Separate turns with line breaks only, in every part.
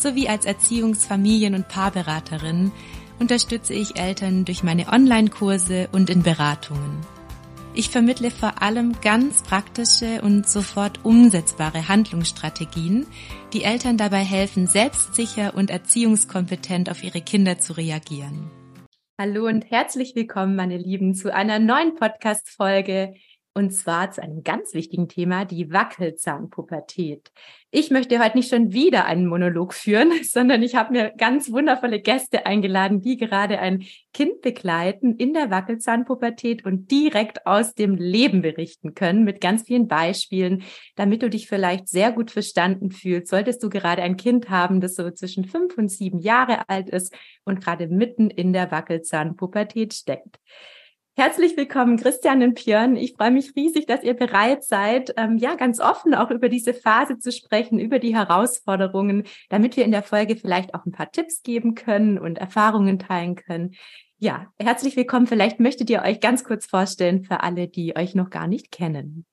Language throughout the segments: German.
sowie als Erziehungs-, Familien- und Paarberaterin unterstütze ich Eltern durch meine Online-Kurse und in Beratungen. Ich vermittle vor allem ganz praktische und sofort umsetzbare Handlungsstrategien, die Eltern dabei helfen, selbstsicher und erziehungskompetent auf ihre Kinder zu reagieren. Hallo und herzlich willkommen, meine Lieben, zu einer neuen Podcast-Folge und zwar zu einem ganz wichtigen Thema, die Wackelzahnpubertät. Ich möchte heute nicht schon wieder einen Monolog führen, sondern ich habe mir ganz wundervolle Gäste eingeladen, die gerade ein Kind begleiten in der Wackelzahnpubertät und direkt aus dem Leben berichten können mit ganz vielen Beispielen, damit du dich vielleicht sehr gut verstanden fühlst. Solltest du gerade ein Kind haben, das so zwischen fünf und sieben Jahre alt ist und gerade mitten in der Wackelzahnpubertät steckt. Herzlich willkommen, Christian und Björn. Ich freue mich riesig, dass ihr bereit seid, ähm, ja, ganz offen auch über diese Phase zu sprechen, über die Herausforderungen, damit wir in der Folge vielleicht auch ein paar Tipps geben können und Erfahrungen teilen können. Ja, herzlich willkommen. Vielleicht möchtet ihr euch ganz kurz vorstellen für alle, die euch noch gar nicht kennen.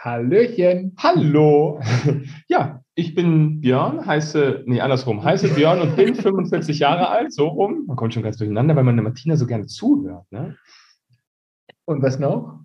Hallöchen. Hallo. Ja, ich bin Björn, heiße, nee, andersrum, heiße Björn und bin 45 Jahre alt, so rum. Man kommt schon ganz durcheinander, weil man der Martina so gerne zuhört, ne? Und was noch?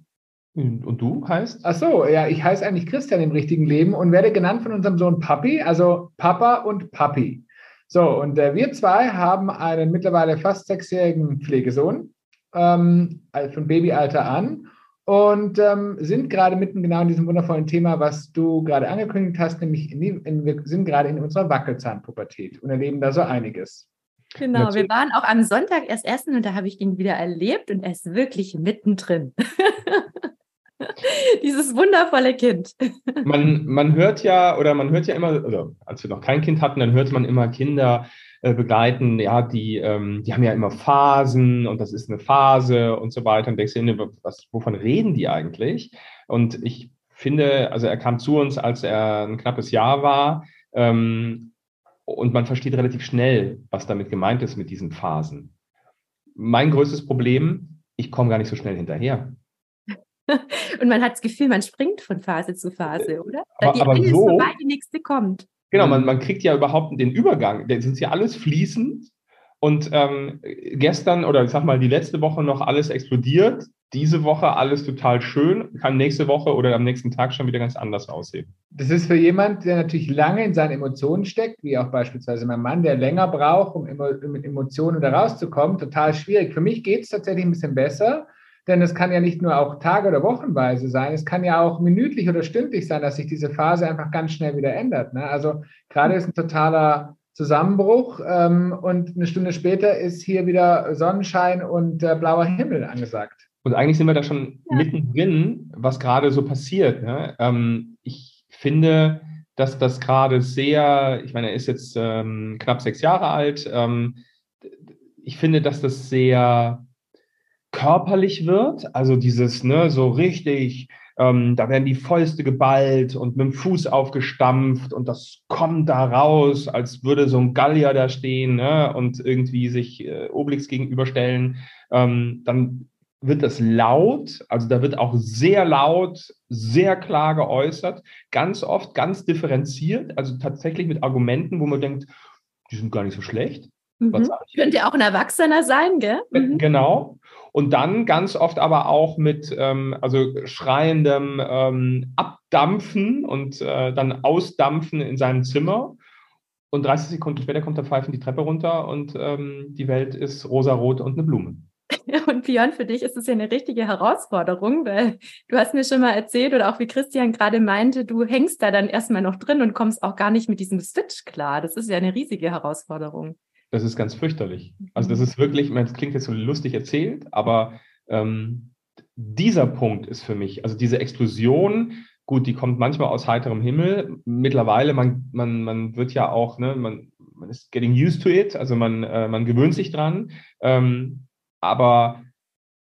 Und du heißt? Ach so, ja, ich heiße eigentlich Christian im richtigen Leben und werde genannt von unserem Sohn Papi, also Papa und Papi. So, und äh, wir zwei haben einen mittlerweile fast sechsjährigen Pflegesohn, ähm, also von Babyalter an, und ähm, sind gerade mitten genau in diesem wundervollen Thema, was du gerade angekündigt hast, nämlich in die, in, wir sind gerade in unserer Wackelzahnpubertät und erleben da so einiges.
Genau, wir waren auch am Sonntag erst essen und da habe ich ihn wieder erlebt und er ist wirklich mittendrin. Dieses wundervolle Kind.
Man, man hört ja, oder man hört ja immer, oder als wir noch kein Kind hatten, dann hörte man immer Kinder äh, begleiten, ja, die, ähm, die haben ja immer Phasen und das ist eine Phase und so weiter. Und denkst du, was, wovon reden die eigentlich? Und ich finde, also er kam zu uns, als er ein knappes Jahr war. Ähm, und man versteht relativ schnell, was damit gemeint ist mit diesen Phasen. Mein größtes Problem, ich komme gar nicht so schnell hinterher.
und man hat das Gefühl, man springt von Phase zu Phase, oder?
Aber,
die
aber
eine
so,
ist vorbei, die nächste kommt.
Genau, man, man kriegt ja überhaupt den Übergang. Das sind ja alles fließend. Und ähm, gestern oder ich sag mal die letzte Woche noch alles explodiert diese Woche alles total schön, kann nächste Woche oder am nächsten Tag schon wieder ganz anders aussehen.
Das ist für jemand, der natürlich lange in seinen Emotionen steckt, wie auch beispielsweise mein Mann, der länger braucht, um mit Emotionen da rauszukommen, total schwierig. Für mich geht es tatsächlich ein bisschen besser, denn es kann ja nicht nur auch Tage- oder Wochenweise sein, es kann ja auch minütlich oder stündlich sein, dass sich diese Phase einfach ganz schnell wieder ändert. Ne? Also gerade ist ein totaler Zusammenbruch ähm, und eine Stunde später ist hier wieder Sonnenschein und äh, blauer Himmel angesagt.
Und eigentlich sind wir da schon ja. mittendrin, was gerade so passiert. Ne? Ähm, ich finde, dass das gerade sehr, ich meine, er ist jetzt ähm, knapp sechs Jahre alt. Ähm, ich finde, dass das sehr körperlich wird. Also dieses, ne, so richtig, ähm, da werden die Fäuste geballt und mit dem Fuß aufgestampft und das kommt da raus, als würde so ein Gallier da stehen ne, und irgendwie sich äh, Obelix gegenüberstellen. Ähm, dann wird das laut, also da wird auch sehr laut, sehr klar geäußert, ganz oft ganz differenziert, also tatsächlich mit Argumenten, wo man denkt, die sind gar nicht so schlecht.
Mhm. Könnte auch ein Erwachsener sein, gell?
Äh, mhm. Genau. Und dann ganz oft aber auch mit ähm, also schreiendem ähm, Abdampfen und äh, dann Ausdampfen in seinem Zimmer. Und 30 Sekunden später kommt der Pfeifen die Treppe runter und ähm, die Welt ist rosarot und eine Blume.
Und Björn, für dich ist es ja eine richtige Herausforderung, weil du hast mir schon mal erzählt oder auch wie Christian gerade meinte, du hängst da dann erstmal noch drin und kommst auch gar nicht mit diesem Switch klar. Das ist ja eine riesige Herausforderung.
Das ist ganz fürchterlich. Also das mhm. ist wirklich, das klingt jetzt so lustig erzählt, aber ähm, dieser Punkt ist für mich, also diese Explosion, gut, die kommt manchmal aus heiterem Himmel. Mittlerweile, man, man, man wird ja auch, ne, man, man ist getting used to it, also man, äh, man gewöhnt sich dran. Ähm, aber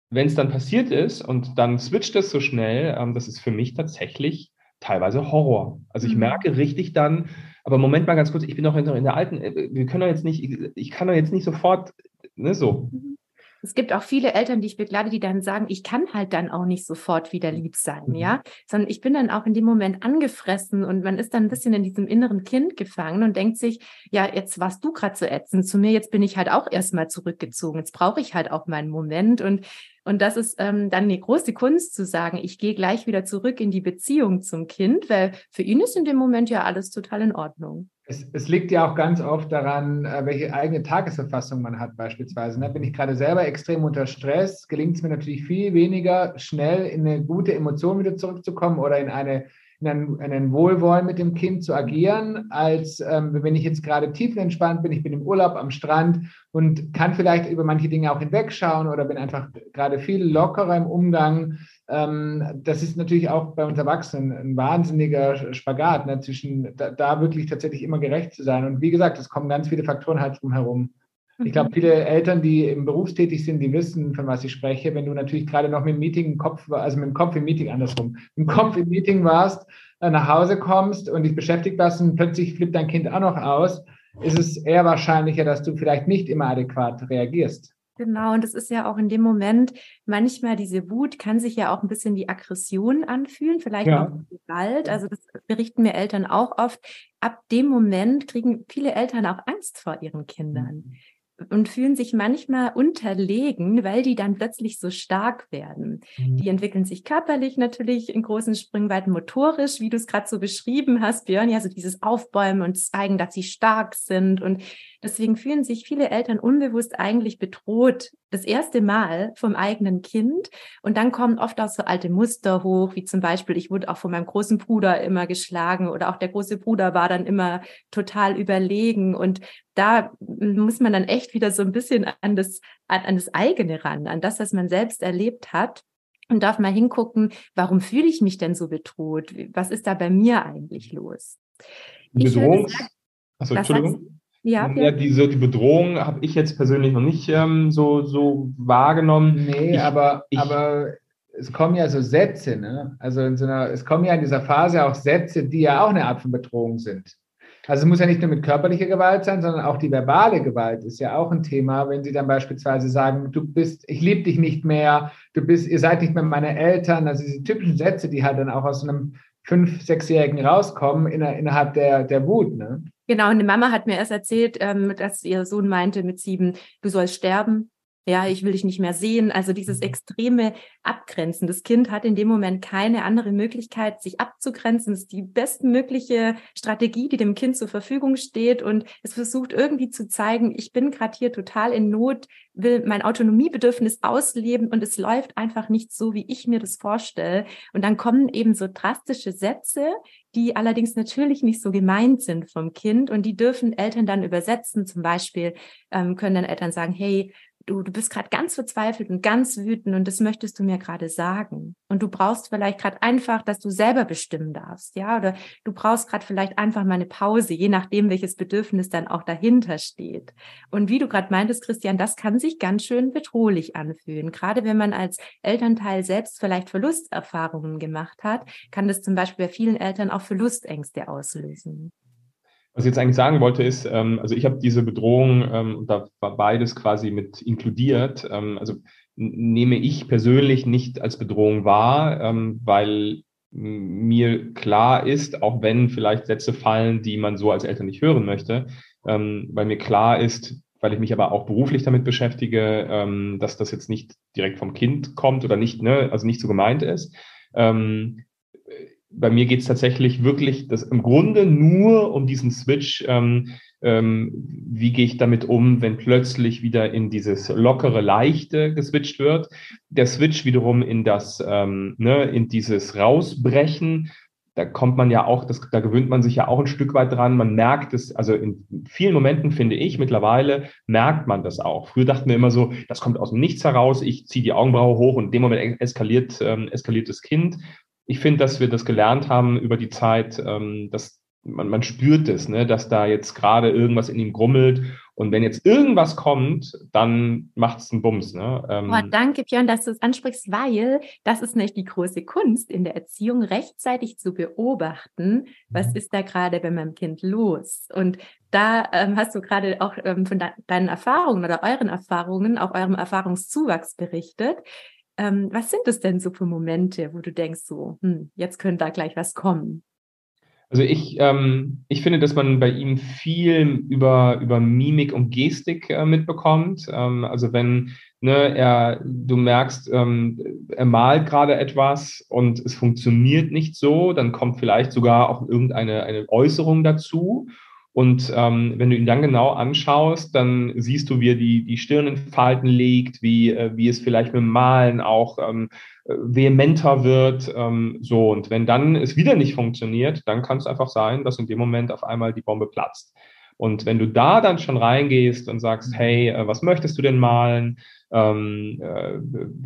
wenn es dann passiert ist und dann switcht es so schnell, ähm, das ist für mich tatsächlich teilweise Horror. Also ich mhm. merke richtig dann, aber Moment mal ganz kurz, ich bin doch in, der alten, äh, wir können doch jetzt nicht, ich, ich kann doch jetzt nicht sofort, ne, so.
Mhm. Es gibt auch viele Eltern, die ich begleite, die dann sagen, ich kann halt dann auch nicht sofort wieder lieb sein, mhm. ja, sondern ich bin dann auch in dem Moment angefressen und man ist dann ein bisschen in diesem inneren Kind gefangen und denkt sich, ja, jetzt warst du gerade so ätzend zu mir, jetzt bin ich halt auch erstmal zurückgezogen, jetzt brauche ich halt auch meinen Moment und und das ist ähm, dann eine große Kunst zu sagen, ich gehe gleich wieder zurück in die Beziehung zum Kind, weil für ihn ist in dem Moment ja alles total in Ordnung.
Es, es liegt ja auch ganz oft daran, äh, welche eigene Tagesverfassung man hat beispielsweise. Ne? Bin ich gerade selber extrem unter Stress, gelingt es mir natürlich viel weniger schnell in eine gute Emotion wieder zurückzukommen oder in eine in ein, in ein Wohlwollen mit dem Kind zu agieren, als ähm, wenn ich jetzt gerade tiefenentspannt bin, ich bin im Urlaub am Strand und kann vielleicht über manche Dinge auch hinwegschauen oder bin einfach gerade viel lockerer im Umgang. Ähm, das ist natürlich auch bei uns Erwachsenen ein wahnsinniger Spagat, ne, zwischen da, da, wirklich tatsächlich immer gerecht zu sein. Und wie gesagt, es kommen ganz viele Faktoren halt drum herum. Ich glaube, mhm. viele Eltern, die im Berufstätig sind, die wissen, von was ich spreche. Wenn du natürlich gerade noch mit dem Meeting im Kopf, also mit dem Kopf im Meeting andersrum, mit dem Kopf im Meeting warst, äh, nach Hause kommst und dich beschäftigt warst und plötzlich flippt dein Kind auch noch aus, ist es eher wahrscheinlicher, dass du vielleicht nicht immer adäquat reagierst.
Genau, und es ist ja auch in dem Moment, manchmal diese Wut kann sich ja auch ein bisschen wie Aggression anfühlen, vielleicht ja. auch Gewalt. Also das berichten mir Eltern auch oft. Ab dem Moment kriegen viele Eltern auch Angst vor ihren Kindern. Und fühlen sich manchmal unterlegen, weil die dann plötzlich so stark werden. Mhm. Die entwickeln sich körperlich natürlich in großen Springweiten motorisch, wie du es gerade so beschrieben hast, Björn, ja, so dieses Aufbäumen und zeigen, dass sie stark sind und Deswegen fühlen sich viele Eltern unbewusst eigentlich bedroht, das erste Mal vom eigenen Kind. Und dann kommen oft auch so alte Muster hoch, wie zum Beispiel, ich wurde auch von meinem großen Bruder immer geschlagen oder auch der große Bruder war dann immer total überlegen. Und da muss man dann echt wieder so ein bisschen an das, an, an das eigene ran, an das, was man selbst erlebt hat und darf mal hingucken, warum fühle ich mich denn so bedroht? Was ist da bei mir eigentlich los?
Bedrohungs... Achso, Entschuldigung. Ja, ja diese die Bedrohung habe ich jetzt persönlich noch nicht ähm, so, so wahrgenommen.
Nee, ich, aber, ich, aber es kommen ja so Sätze, ne? Also in so einer, es kommen ja in dieser Phase auch Sätze, die ja auch eine Art von Bedrohung sind. Also es muss ja nicht nur mit körperlicher Gewalt sein, sondern auch die verbale Gewalt ist ja auch ein Thema, wenn Sie dann beispielsweise sagen, du bist, ich liebe dich nicht mehr, du bist, ihr seid nicht mehr meine Eltern, also diese typischen Sätze, die halt dann auch aus einem fünf-, sechsjährigen rauskommen innerhalb der, der Wut. Ne?
Genau, die Mama hat mir erst erzählt, ähm, dass ihr Sohn meinte mit sieben, du sollst sterben. Ja, ich will dich nicht mehr sehen. Also dieses mhm. extreme Abgrenzen. Das Kind hat in dem Moment keine andere Möglichkeit, sich abzugrenzen. Das ist die bestmögliche Strategie, die dem Kind zur Verfügung steht. Und es versucht irgendwie zu zeigen, ich bin gerade hier total in Not, will mein Autonomiebedürfnis ausleben und es läuft einfach nicht so, wie ich mir das vorstelle. Und dann kommen eben so drastische Sätze, die allerdings natürlich nicht so gemeint sind vom Kind und die dürfen Eltern dann übersetzen. Zum Beispiel ähm, können dann Eltern sagen, hey, du, du bist gerade ganz verzweifelt und ganz wütend und das möchtest du mir gerade sagen. Und du brauchst vielleicht gerade einfach, dass du selber bestimmen darfst, ja, oder du brauchst gerade vielleicht einfach mal eine Pause, je nachdem, welches Bedürfnis dann auch dahinter steht. Und wie du gerade meintest, Christian, das kann sich ganz schön bedrohlich anfühlen. Gerade wenn man als Elternteil selbst vielleicht Verlusterfahrungen gemacht hat, kann das zum Beispiel bei vielen Eltern auch Verlustängste auslösen.
Was ich jetzt eigentlich sagen wollte, ist, ähm, also ich habe diese Bedrohung, ähm, da war beides quasi mit inkludiert. Ähm, also nehme ich persönlich nicht als Bedrohung wahr, ähm, weil mir klar ist, auch wenn vielleicht Sätze fallen, die man so als Eltern nicht hören möchte, ähm, weil mir klar ist, weil ich mich aber auch beruflich damit beschäftige, ähm, dass das jetzt nicht direkt vom Kind kommt oder nicht, ne, also nicht so gemeint ist. Ähm, bei mir geht es tatsächlich wirklich das im Grunde nur um diesen Switch. Ähm, ähm, wie gehe ich damit um, wenn plötzlich wieder in dieses lockere, leichte geswitcht wird? Der Switch wiederum in das, ähm, ne, in dieses Rausbrechen. Da kommt man ja auch, das, da gewöhnt man sich ja auch ein Stück weit dran. Man merkt es, also in vielen Momenten finde ich mittlerweile merkt man das auch. Früher dachten wir immer so, das kommt aus dem Nichts heraus. Ich ziehe die Augenbraue hoch und in dem Moment eskaliert, ähm, eskaliert das Kind ich finde, dass wir das gelernt haben über die Zeit, ähm, dass man, man spürt es, ne, dass da jetzt gerade irgendwas in ihm grummelt. Und wenn jetzt irgendwas kommt, dann macht es einen Bums. Ne?
Ähm, oh, danke, Björn, dass du es ansprichst, weil das ist nicht die große Kunst in der Erziehung, rechtzeitig zu beobachten, was mhm. ist da gerade bei meinem Kind los. Und da ähm, hast du gerade auch ähm, von de deinen Erfahrungen oder euren Erfahrungen, auch eurem Erfahrungszuwachs berichtet. Ähm, was sind es denn so für Momente, wo du denkst, so, hm, jetzt könnte da gleich was kommen?
Also ich, ähm, ich finde, dass man bei ihm viel über, über Mimik und Gestik äh, mitbekommt. Ähm, also wenn ne, er, du merkst, ähm, er malt gerade etwas und es funktioniert nicht so, dann kommt vielleicht sogar auch irgendeine eine Äußerung dazu. Und ähm, wenn du ihn dann genau anschaust, dann siehst du, wie er die, die Stirn in Falten legt, wie, äh, wie es vielleicht mit dem Malen auch ähm, äh, vehementer wird. Ähm, so, und wenn dann es wieder nicht funktioniert, dann kann es einfach sein, dass in dem Moment auf einmal die Bombe platzt. Und wenn du da dann schon reingehst und sagst, hey, äh, was möchtest du denn malen? Ähm, äh,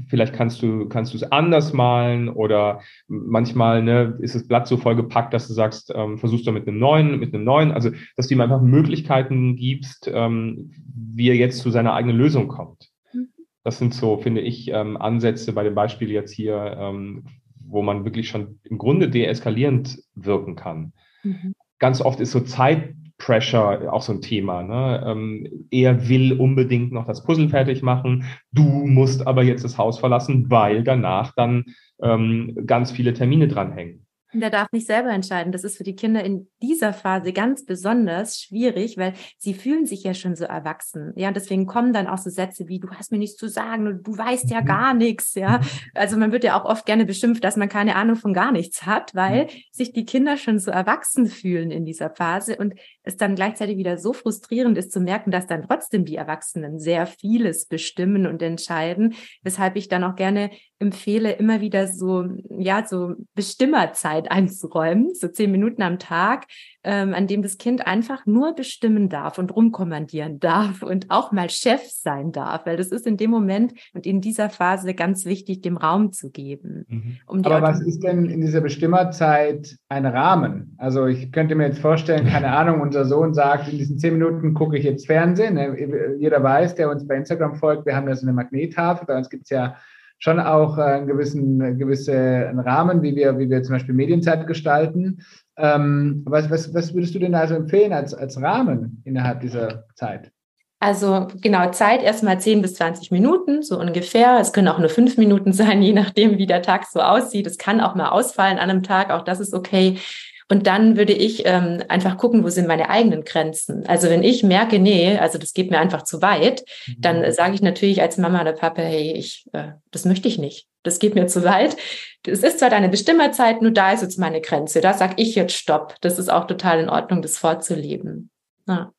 vielleicht kannst du kannst du es anders malen oder manchmal ne, ist das Blatt so voll gepackt, dass du sagst, ähm, versuchst du mit einem neuen, mit einem neuen, also dass du ihm einfach Möglichkeiten gibst, ähm, wie er jetzt zu seiner eigenen Lösung kommt. Mhm. Das sind so, finde ich, ähm, Ansätze bei dem Beispiel jetzt hier, ähm, wo man wirklich schon im Grunde deeskalierend wirken kann. Mhm. Ganz oft ist so Zeit Pressure auch so ein Thema. Ne? Ähm, er will unbedingt noch das Puzzle fertig machen. Du musst aber jetzt das Haus verlassen, weil danach dann ähm, ganz viele Termine dranhängen.
Der darf nicht selber entscheiden. Das ist für die Kinder in dieser Phase ganz besonders schwierig, weil sie fühlen sich ja schon so erwachsen. Ja, und deswegen kommen dann auch so Sätze wie, du hast mir nichts zu sagen und du weißt ja mhm. gar nichts. Ja, also man wird ja auch oft gerne beschimpft, dass man keine Ahnung von gar nichts hat, weil sich die Kinder schon so erwachsen fühlen in dieser Phase und es dann gleichzeitig wieder so frustrierend ist zu merken, dass dann trotzdem die Erwachsenen sehr vieles bestimmen und entscheiden, weshalb ich dann auch gerne empfehle, immer wieder so, ja, so Bestimmerzeit einzuräumen, so zehn Minuten am Tag, ähm, an dem das Kind einfach nur bestimmen darf und rumkommandieren darf und auch mal Chef sein darf, weil das ist in dem Moment und in dieser Phase ganz wichtig, dem Raum zu geben.
Mhm. Um Aber was ist denn in dieser Bestimmerzeit ein Rahmen? Also ich könnte mir jetzt vorstellen, keine Ahnung, unser Sohn sagt, in diesen zehn Minuten gucke ich jetzt Fernsehen. Ne? Jeder weiß, der uns bei Instagram folgt, wir haben ja so eine Magnettafel, bei uns gibt es ja schon auch einen gewissen gewissen Rahmen, wie wir, wie wir zum Beispiel Medienzeit gestalten. Ähm, was, was, was würdest du denn also empfehlen als, als Rahmen innerhalb dieser Zeit?
Also genau, Zeit erstmal 10 bis 20 Minuten, so ungefähr. Es können auch nur fünf Minuten sein, je nachdem, wie der Tag so aussieht. Es kann auch mal ausfallen an einem Tag, auch das ist okay. Und dann würde ich ähm, einfach gucken, wo sind meine eigenen Grenzen. Also wenn ich merke, nee, also das geht mir einfach zu weit, mhm. dann sage ich natürlich als Mama oder Papa, hey, ich, äh, das möchte ich nicht. Das geht mir zu weit. Es ist zwar deine Bestimmerzeit, nur da ist jetzt meine Grenze. Da sage ich jetzt Stopp. Das ist auch total in Ordnung, das vorzuleben. Ja.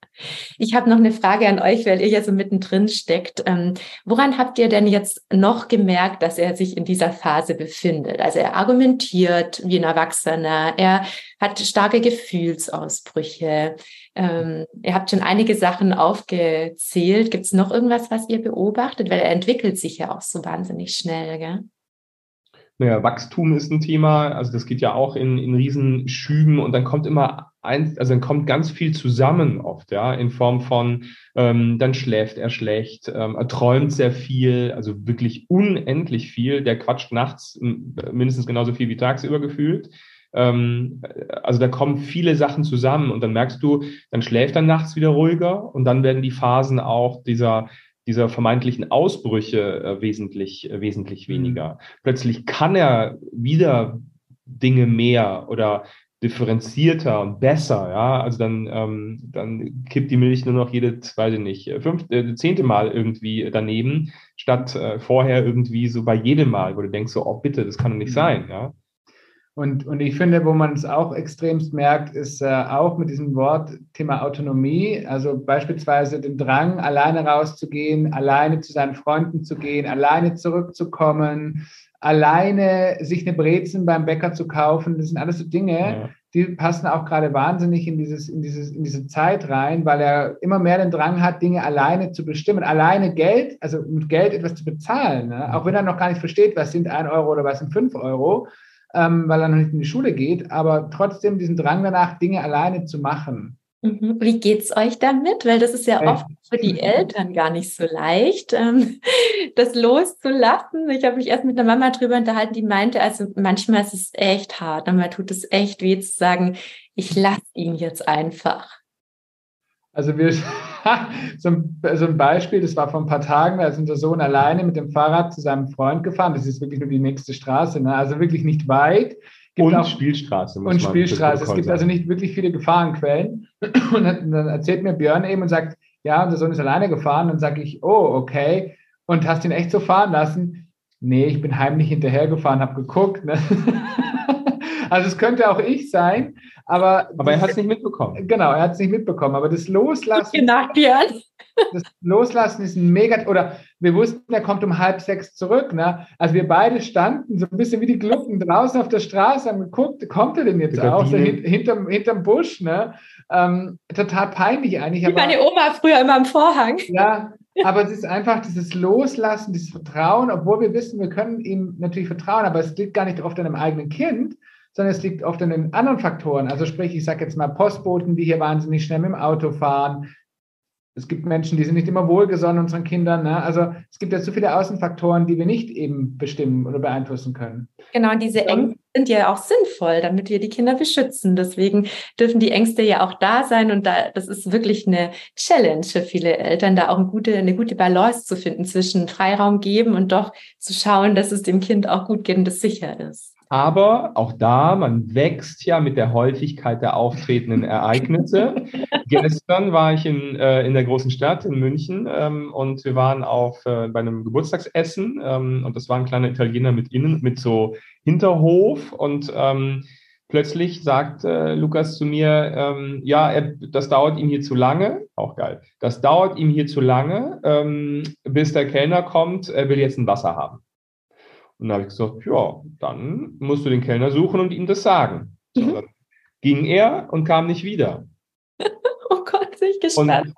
Ich habe noch eine Frage an euch, weil ihr ja so mittendrin steckt. Ähm, woran habt ihr denn jetzt noch gemerkt, dass er sich in dieser Phase befindet? Also er argumentiert wie ein Erwachsener, er hat starke Gefühlsausbrüche. Ähm, ihr habt schon einige Sachen aufgezählt. Gibt es noch irgendwas, was ihr beobachtet? Weil er entwickelt sich ja auch so wahnsinnig schnell, gell?
Naja, Wachstum ist ein Thema, also das geht ja auch in, in Riesenschüben und dann kommt immer eins, also dann kommt ganz viel zusammen oft, ja, in Form von, ähm, dann schläft er schlecht, ähm, er träumt sehr viel, also wirklich unendlich viel, der quatscht nachts mindestens genauso viel wie tagsüber gefühlt. Ähm, also da kommen viele Sachen zusammen und dann merkst du, dann schläft er nachts wieder ruhiger und dann werden die Phasen auch dieser dieser vermeintlichen Ausbrüche äh, wesentlich, äh, wesentlich mhm. weniger. Plötzlich kann er wieder Dinge mehr oder differenzierter und besser, ja, also dann, ähm, dann kippt die Milch nur noch jede, weiß ich nicht, fünfte, äh, zehnte Mal irgendwie daneben, statt äh, vorher irgendwie so bei jedem Mal, wo du denkst so, oh bitte, das kann doch nicht mhm. sein, ja.
Und, und ich finde, wo man es auch extremst merkt, ist äh, auch mit diesem Wort Thema Autonomie, also beispielsweise den Drang, alleine rauszugehen, alleine zu seinen Freunden zu gehen, alleine zurückzukommen, alleine sich eine Brezen beim Bäcker zu kaufen. Das sind alles so Dinge, ja. die passen auch gerade wahnsinnig in, dieses, in, dieses, in diese Zeit rein, weil er immer mehr den Drang hat, Dinge alleine zu bestimmen, alleine Geld, also mit Geld etwas zu bezahlen, ne? auch wenn er noch gar nicht versteht, was sind ein Euro oder was sind fünf Euro ähm, weil er noch nicht in die Schule geht, aber trotzdem diesen Drang danach, Dinge alleine zu machen.
Mhm. Wie geht's euch damit? Weil das ist ja oft für die Eltern gar nicht so leicht, ähm, das loszulassen. Ich habe mich erst mit einer Mama drüber unterhalten, die meinte, also manchmal ist es echt hart, manchmal tut es echt weh zu sagen, ich lasse ihn jetzt einfach.
Also wir, so ein, so ein Beispiel, das war vor ein paar Tagen, da ist unser Sohn alleine mit dem Fahrrad zu seinem Freund gefahren. Das ist wirklich nur die nächste Straße, ne? also wirklich nicht weit.
Und auch, Spielstraße.
und Spielstraße. Es gibt also nicht wirklich viele Gefahrenquellen. Und dann erzählt mir Björn eben und sagt, ja, unser Sohn ist alleine gefahren. Und sage ich, oh, okay. Und hast ihn echt so fahren lassen? Nee, ich bin heimlich hinterhergefahren, habe geguckt. Ne? also es könnte auch ich sein, aber...
Aber er hat es nicht mitbekommen.
Genau, er hat es nicht mitbekommen. Aber das Loslassen...
Genau, Björn
das Loslassen ist ein mega, oder wir wussten, er kommt um halb sechs zurück. Ne? Also wir beide standen so ein bisschen wie die Glucken draußen auf der Straße, haben geguckt, kommt er denn jetzt auch? So hint, hinterm, hinterm Busch. Ne? Ähm, total peinlich eigentlich.
Wie aber, meine Oma früher immer am Vorhang.
Ja, aber es ist einfach dieses Loslassen, dieses Vertrauen, obwohl wir wissen, wir können ihm natürlich vertrauen, aber es liegt gar nicht oft an einem eigenen Kind, sondern es liegt oft an den anderen Faktoren. Also sprich, ich sage jetzt mal Postboten, die hier wahnsinnig schnell mit dem Auto fahren, es gibt Menschen, die sind nicht immer wohlgesonnen unseren Kindern. Ne? Also es gibt ja so viele Außenfaktoren, die wir nicht eben bestimmen oder beeinflussen können.
Genau, und diese Ängste sind ja auch sinnvoll, damit wir die Kinder beschützen. Deswegen dürfen die Ängste ja auch da sein. Und da, das ist wirklich eine Challenge für viele Eltern, da auch eine gute, eine gute Balance zu finden zwischen Freiraum geben und doch zu schauen, dass es dem Kind auch gut geht und es sicher ist.
Aber auch da, man wächst ja mit der Häufigkeit der auftretenden Ereignisse. Gestern war ich in, äh, in der großen Stadt in München ähm, und wir waren auf, äh, bei einem Geburtstagsessen ähm, und das war ein kleiner Italiener mit innen, mit so Hinterhof und ähm, plötzlich sagt äh, Lukas zu mir, ähm, ja, er, das dauert ihm hier zu lange, auch geil, das dauert ihm hier zu lange, ähm, bis der Kellner kommt, er will jetzt ein Wasser haben. Und dann habe ich gesagt, ja, dann musst du den Kellner suchen und ihm das sagen. Mhm. dann ging er und kam nicht wieder.
oh Gott, bin ich gespannt.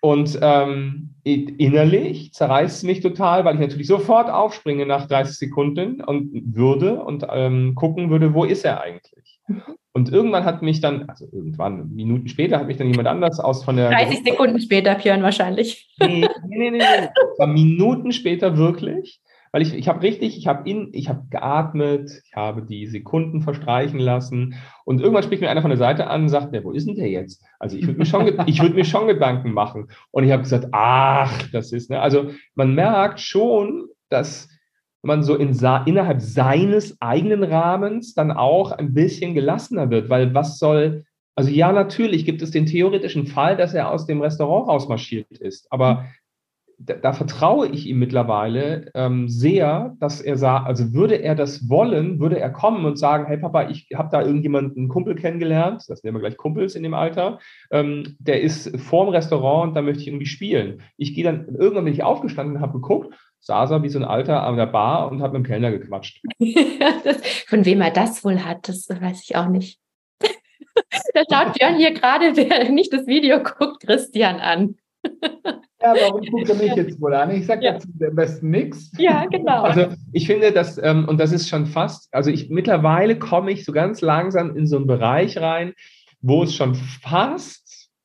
Und, und ähm, innerlich zerreißt es mich total, weil ich natürlich sofort aufspringe nach 30 Sekunden und würde und ähm, gucken würde, wo ist er eigentlich? Mhm. Und irgendwann hat mich dann, also irgendwann, Minuten später, hat mich dann jemand anders aus von der.
30 Sekunden später, Björn, wahrscheinlich. Nee,
nee, nee, nee. nee. Minuten später wirklich weil ich, ich habe richtig, ich habe in, ich habe geatmet, ich habe die Sekunden verstreichen lassen und irgendwann spricht mir einer von der Seite an und sagt, ja, wo ist denn der jetzt? Also ich würde mir schon, ich würde mir schon Gedanken machen. Und ich habe gesagt, ach, das ist, ne? Also man merkt schon, dass man so in, innerhalb seines eigenen Rahmens dann auch ein bisschen gelassener wird, weil was soll, also ja, natürlich gibt es den theoretischen Fall, dass er aus dem Restaurant rausmarschiert ist, aber da, da, vertraue ich ihm mittlerweile ähm, sehr, dass er sagt, also würde er das wollen, würde er kommen und sagen, hey Papa, ich habe da irgendjemanden, einen Kumpel kennengelernt, das nennen wir gleich Kumpels in dem Alter, ähm, der ist vorm Restaurant und da möchte ich irgendwie spielen. Ich gehe dann, irgendwann bin ich aufgestanden und habe geguckt, saß er wie so ein Alter an der Bar und hat mit dem Kellner gequatscht.
Von wem er das wohl hat, das weiß ich auch nicht. da schaut Björn hier gerade, wer nicht das Video guckt, Christian an.
Ja, warum guckt er mich jetzt wohl an? Ich sage ja. dazu am besten nichts.
Ja, genau.
Also ich finde, dass, ähm, und das ist schon fast, also ich mittlerweile komme ich so ganz langsam in so einen Bereich rein, wo es schon fast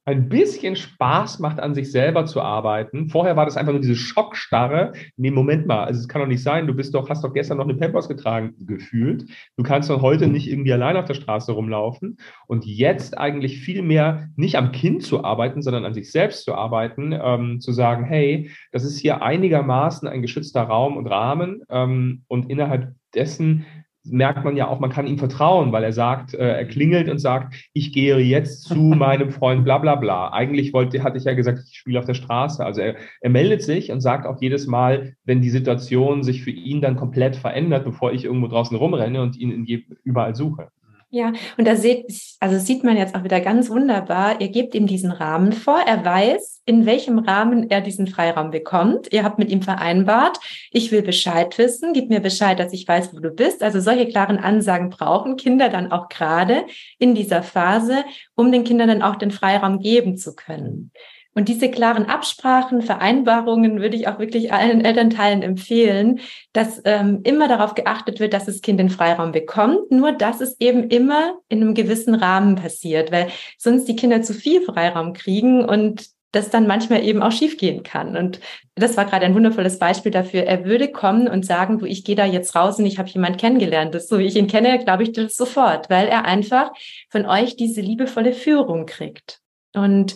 ein bisschen Spaß macht, an sich selber zu arbeiten. Vorher war das einfach nur diese Schockstarre. Nee, Moment mal, also es kann doch nicht sein, du bist doch, hast doch gestern noch eine Pampers getragen, gefühlt. Du kannst doch heute nicht irgendwie allein auf der Straße rumlaufen. Und jetzt eigentlich viel mehr nicht am Kind zu arbeiten, sondern an sich selbst zu arbeiten, ähm, zu sagen, hey, das ist hier einigermaßen ein geschützter Raum und Rahmen ähm, und innerhalb dessen merkt man ja auch, man kann ihm vertrauen, weil er sagt, äh, er klingelt und sagt, ich gehe jetzt zu meinem Freund, bla bla bla. Eigentlich wollte, hatte ich ja gesagt, ich spiele auf der Straße. Also er, er meldet sich und sagt auch jedes Mal, wenn die Situation sich für ihn dann komplett verändert, bevor ich irgendwo draußen rumrenne und ihn in, überall suche.
Ja, und da seht, also sieht man jetzt auch wieder ganz wunderbar, ihr gebt ihm diesen Rahmen vor, er weiß, in welchem Rahmen er diesen Freiraum bekommt. Ihr habt mit ihm vereinbart, ich will Bescheid wissen, gib mir Bescheid, dass ich weiß, wo du bist. Also solche klaren Ansagen brauchen Kinder dann auch gerade in dieser Phase, um den Kindern dann auch den Freiraum geben zu können. Und diese klaren Absprachen, Vereinbarungen würde ich auch wirklich allen Elternteilen empfehlen, dass ähm, immer darauf geachtet wird, dass das Kind den Freiraum bekommt, nur dass es eben immer in einem gewissen Rahmen passiert, weil sonst die Kinder zu viel Freiraum kriegen und das dann manchmal eben auch schiefgehen kann. Und das war gerade ein wundervolles Beispiel dafür. Er würde kommen und sagen, du, ich gehe da jetzt raus und ich habe jemanden kennengelernt. Das, so wie ich ihn kenne, glaube ich das sofort, weil er einfach von euch diese liebevolle Führung kriegt. Und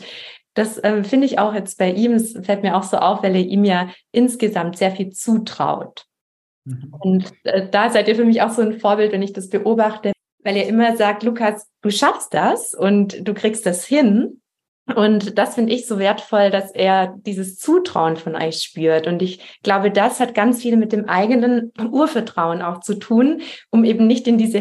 das äh, finde ich auch jetzt bei ihm, es fällt mir auch so auf, weil er ihm ja insgesamt sehr viel zutraut. Mhm. Und äh, da seid ihr für mich auch so ein Vorbild, wenn ich das beobachte, weil er immer sagt, Lukas, du schaffst das und du kriegst das hin. Und das finde ich so wertvoll, dass er dieses Zutrauen von euch spürt. Und ich glaube, das hat ganz viel mit dem eigenen Urvertrauen auch zu tun, um eben nicht in diese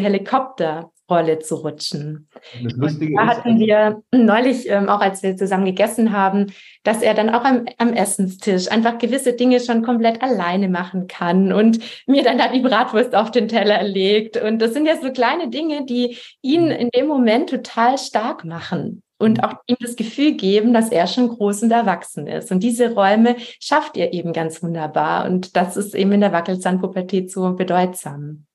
Helikopterrolle zu rutschen. Da hatten ist, wir neulich, ähm, auch als wir zusammen gegessen haben, dass er dann auch am, am Essenstisch einfach gewisse Dinge schon komplett alleine machen kann und mir dann da die Bratwurst auf den Teller legt. Und das sind ja so kleine Dinge, die ihn mhm. in dem Moment total stark machen und mhm. auch ihm das Gefühl geben, dass er schon groß und erwachsen ist. Und diese Räume schafft ihr eben ganz wunderbar. Und das ist eben in der Wackelzahnpubertät so bedeutsam.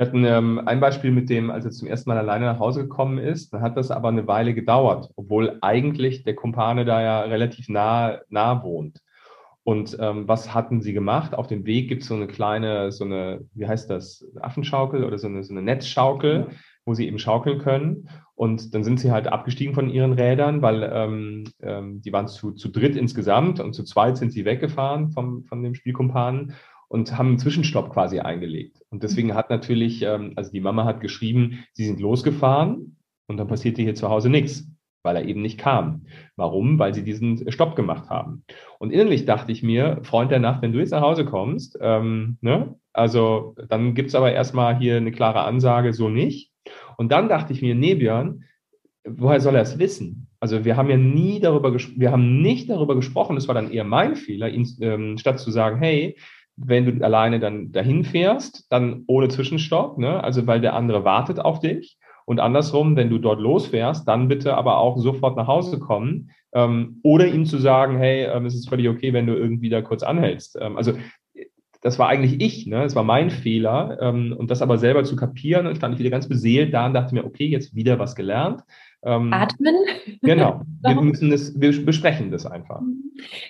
Wir hatten ähm, ein Beispiel mit dem, als er zum ersten Mal alleine nach Hause gekommen ist, dann hat das aber eine Weile gedauert, obwohl eigentlich der Kumpane da ja relativ nah, nah wohnt. Und ähm, was hatten sie gemacht? Auf dem Weg gibt es so eine kleine, so eine, wie heißt das, Affenschaukel oder so eine, so eine Netzschaukel, wo sie eben schaukeln können. Und dann sind sie halt abgestiegen von ihren Rädern, weil ähm, ähm, die waren zu, zu dritt insgesamt und zu zweit sind sie weggefahren vom, von dem Spielkumpanen und haben einen Zwischenstopp quasi eingelegt. Und deswegen hat natürlich, ähm, also die Mama hat geschrieben, sie sind losgefahren und dann passierte hier zu Hause nichts, weil er eben nicht kam. Warum? Weil sie diesen Stopp gemacht haben. Und innerlich dachte ich mir, Freund der Nacht, wenn du jetzt nach Hause kommst, ähm, ne, also dann gibt's aber erstmal hier eine klare Ansage, so nicht. Und dann dachte ich mir, nee, Björn, woher soll er es wissen? Also wir haben ja nie darüber, wir haben nicht darüber gesprochen, das war dann eher mein Fehler, ihn, ähm, statt zu sagen, hey, wenn du alleine dann dahin fährst, dann ohne Zwischenstopp, ne? also weil der andere wartet auf dich. Und andersrum, wenn du dort losfährst, dann bitte aber auch sofort nach Hause kommen ähm, oder ihm zu sagen, hey, ähm, es ist völlig okay, wenn du irgendwie da kurz anhältst. Ähm, also das war eigentlich ich, ne? das war mein Fehler. Ähm, und das aber selber zu kapieren, dann stand ich wieder ganz beseelt da und dachte mir, okay, jetzt wieder was gelernt.
Ähm, Atmen.
Genau, wir müssen das, wir besprechen das einfach.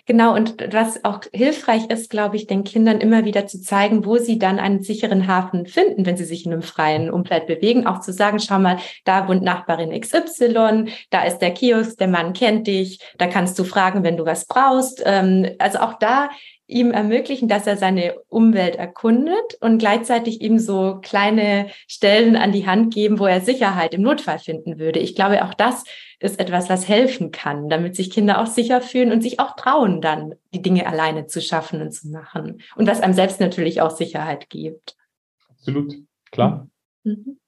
Genau, und was auch hilfreich ist, glaube ich, den Kindern immer wieder zu zeigen, wo sie dann einen sicheren Hafen finden, wenn sie sich in einem freien Umfeld bewegen. Auch zu sagen, schau mal, da wohnt Nachbarin XY, da ist der Kiosk, der Mann kennt dich, da kannst du fragen, wenn du was brauchst. Ähm, also auch da ihm ermöglichen, dass er seine Umwelt erkundet und gleichzeitig ihm so kleine Stellen an die Hand geben, wo er Sicherheit im Notfall finden würde. Ich glaube, auch das ist etwas, was helfen kann, damit sich Kinder auch sicher fühlen und sich auch trauen, dann die Dinge alleine zu schaffen und zu machen. Und was einem selbst natürlich auch Sicherheit gibt.
Absolut, klar.
Mhm.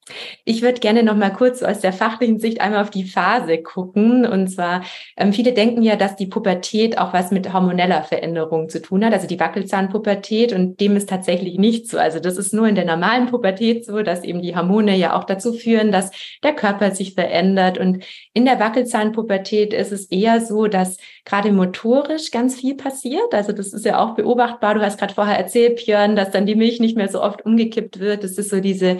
Ich würde gerne noch mal kurz aus der fachlichen Sicht einmal auf die Phase gucken. Und zwar, ähm, viele denken ja, dass die Pubertät auch was mit hormoneller Veränderung zu tun hat, also die Wackelzahnpubertät. Und dem ist tatsächlich nicht so. Also das ist nur in der normalen Pubertät so, dass eben die Hormone ja auch dazu führen, dass der Körper sich verändert. Und in der Wackelzahnpubertät ist es eher so, dass gerade motorisch ganz viel passiert. Also das ist ja auch beobachtbar. Du hast gerade vorher erzählt, Björn, dass dann die Milch nicht mehr so oft umgekippt wird. Das ist so diese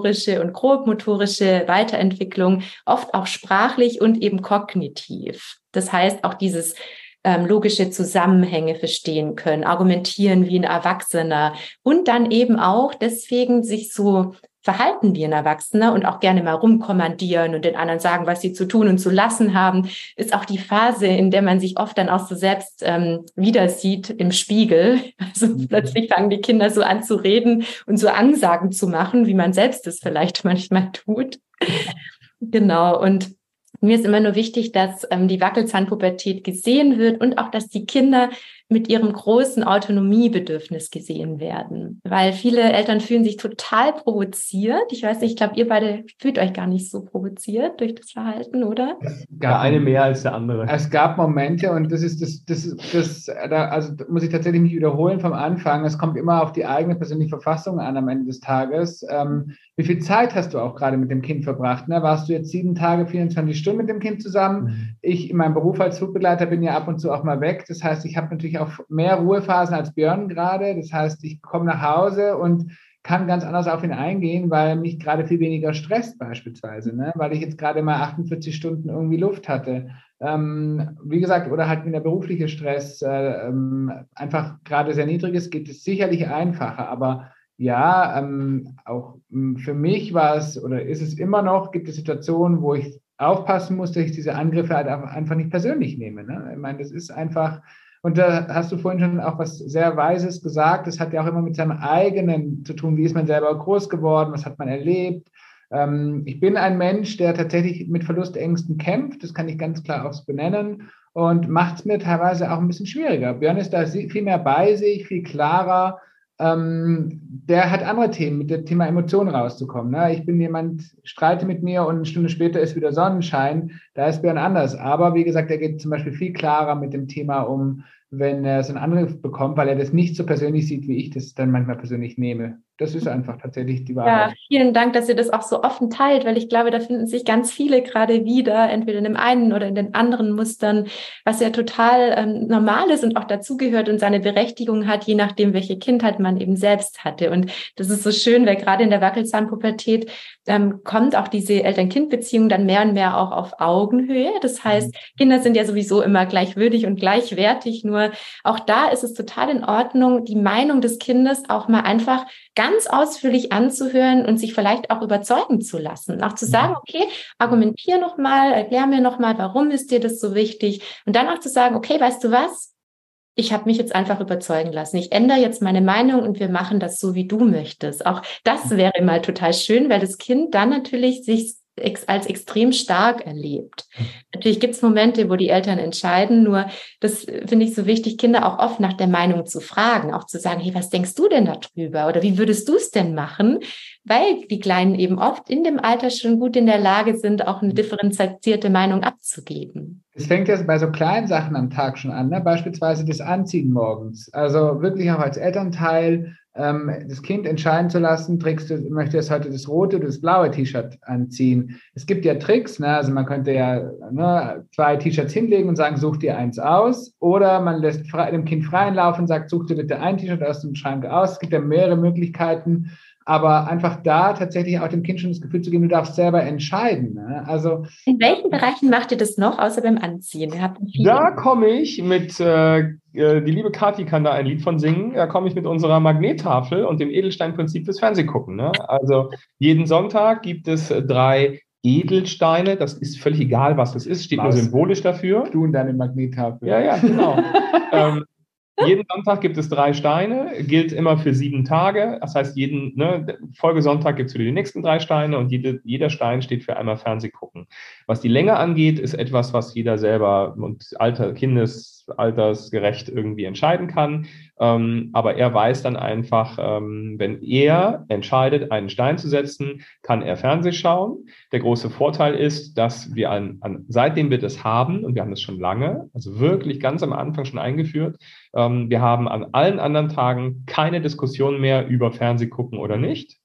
feinmotorische und grobmotorische Weiterentwicklung, oft auch sprachlich und eben kognitiv. Das heißt, auch dieses ähm, logische Zusammenhänge verstehen können, argumentieren wie ein Erwachsener und dann eben auch deswegen sich so verhalten wie ein Erwachsener und auch gerne mal rumkommandieren und den anderen sagen, was sie zu tun und zu lassen haben, ist auch die Phase, in der man sich oft dann auch so selbst ähm, wieder sieht im Spiegel. Also mhm. plötzlich fangen die Kinder so an zu reden und so Ansagen zu machen, wie man selbst es vielleicht manchmal tut. genau. Und mir ist immer nur wichtig, dass ähm, die Wackelzahnpubertät gesehen wird und auch, dass die Kinder mit ihrem großen Autonomiebedürfnis gesehen werden. Weil viele Eltern fühlen sich total provoziert. Ich weiß nicht, ich glaube, ihr beide fühlt euch gar nicht so provoziert durch das Verhalten, oder?
Gab eine mehr als der andere.
Es gab Momente und das ist das, das, das, da, also muss ich tatsächlich nicht wiederholen vom Anfang. Es kommt immer auf die eigene persönliche Verfassung an am Ende des Tages. Ähm, wie viel Zeit hast du auch gerade mit dem Kind verbracht? Ne? Warst du jetzt sieben Tage, 24 Stunden mit dem Kind zusammen? Mhm. Ich in meinem Beruf als Flugbegleiter bin ja ab und zu auch mal weg. Das heißt, ich habe natürlich auch mehr Ruhephasen als Björn gerade. Das heißt, ich komme nach Hause und kann ganz anders auf ihn eingehen, weil mich gerade viel weniger stresst beispielsweise, ne? weil ich jetzt gerade mal 48 Stunden irgendwie Luft hatte. Ähm, wie gesagt, oder halt wenn der berufliche Stress äh, ähm, einfach gerade sehr niedrig ist, geht es sicherlich einfacher. Aber ja, ähm, auch hm, für mich war es oder ist es immer noch, gibt es Situationen, wo ich aufpassen muss, dass ich diese Angriffe halt einfach nicht persönlich nehme. Ne? Ich meine, das ist einfach und da hast du vorhin schon auch was sehr Weises gesagt. Das hat ja auch immer mit seinem eigenen zu tun. Wie ist man selber groß geworden? Was hat man erlebt? Ähm, ich bin ein Mensch, der tatsächlich mit Verlustängsten kämpft. Das kann ich ganz klar auch benennen und macht es mir teilweise auch ein bisschen schwieriger. Björn ist da viel mehr bei sich, viel klarer. Ähm, der hat andere Themen, mit dem Thema Emotionen rauszukommen. Ne? Ich bin jemand, streite mit mir und eine Stunde später ist wieder Sonnenschein. Da ist Björn anders. Aber wie gesagt, er geht zum Beispiel viel klarer mit dem Thema um, wenn er so einen Angriff bekommt, weil er das nicht so persönlich sieht, wie ich das dann manchmal persönlich nehme. Das ist einfach tatsächlich die Wahrheit.
Ja, vielen Dank, dass ihr das auch so offen teilt, weil ich glaube, da finden sich ganz viele gerade wieder, entweder in dem einen oder in den anderen Mustern, was ja total ähm, normal ist und auch dazugehört und seine Berechtigung hat, je nachdem, welche Kindheit man eben selbst hatte. Und das ist so schön, weil gerade in der Wackelzahnpubertät ähm, kommt auch diese Eltern-Kind-Beziehung dann mehr und mehr auch auf Augenhöhe. Das heißt, mhm. Kinder sind ja sowieso immer gleichwürdig und gleichwertig, nur auch da ist es total in Ordnung, die Meinung des Kindes auch mal einfach ganz ausführlich anzuhören und sich vielleicht auch überzeugen zu lassen. Auch zu sagen, mhm. okay, argumentier nochmal, erklär mir nochmal, warum ist dir das so wichtig? Und dann auch zu sagen, okay, weißt du was? Ich habe mich jetzt einfach überzeugen lassen. Ich ändere jetzt meine Meinung und wir machen das so, wie du möchtest. Auch das mhm. wäre mal total schön, weil das Kind dann natürlich sich als extrem stark erlebt. Natürlich gibt es Momente, wo die Eltern entscheiden, nur das finde ich so wichtig, Kinder auch oft nach der Meinung zu fragen, auch zu sagen, hey, was denkst du denn darüber oder wie würdest du es denn machen? Weil die Kleinen eben oft in dem Alter schon gut in der Lage sind, auch eine differenzierte Meinung abzugeben.
Es fängt ja bei so kleinen Sachen am Tag schon an, ne? beispielsweise das Anziehen morgens. Also wirklich auch als Elternteil das Kind entscheiden zu lassen, trägst du, möchte es heute das rote oder das blaue T-Shirt anziehen. Es gibt ja Tricks, ne? also man könnte ja ne, zwei T-Shirts hinlegen und sagen, such dir eins aus. Oder man lässt frei, dem Kind freien Lauf und sagt, such dir bitte ein T-Shirt aus dem Schrank aus. Es gibt ja mehrere Möglichkeiten aber einfach da tatsächlich auch dem Kind schon das Gefühl zu geben, du darfst selber entscheiden. Ne? Also
in welchen Bereichen macht ihr das noch, außer beim Anziehen?
Da komme ich mit, äh, äh, die liebe Kathi kann da ein Lied von singen, da komme ich mit unserer Magnettafel und dem Edelsteinprinzip fürs Fernsehgucken. Ne? Also jeden Sonntag gibt es drei Edelsteine, das ist völlig egal, was das ist, steht was? nur symbolisch dafür.
Du und deine Magnettafel.
Ja, ja, genau. ähm, jeden Sonntag gibt es drei Steine, gilt immer für sieben Tage. Das heißt, jeden ne, Folgesonntag gibt es wieder die nächsten drei Steine und jede, jeder Stein steht für einmal Fernsehgucken. Was die Länge angeht, ist etwas, was jeder selber und Alter, Kindesaltersgerecht irgendwie entscheiden kann. Ähm, aber er weiß dann einfach, ähm, wenn er entscheidet, einen Stein zu setzen, kann er Fernseh schauen. Der große Vorteil ist, dass wir an, an seitdem wir das haben, und wir haben das schon lange, also wirklich ganz am Anfang schon eingeführt, ähm, wir haben an allen anderen Tagen keine Diskussion mehr über Fernseh gucken oder nicht.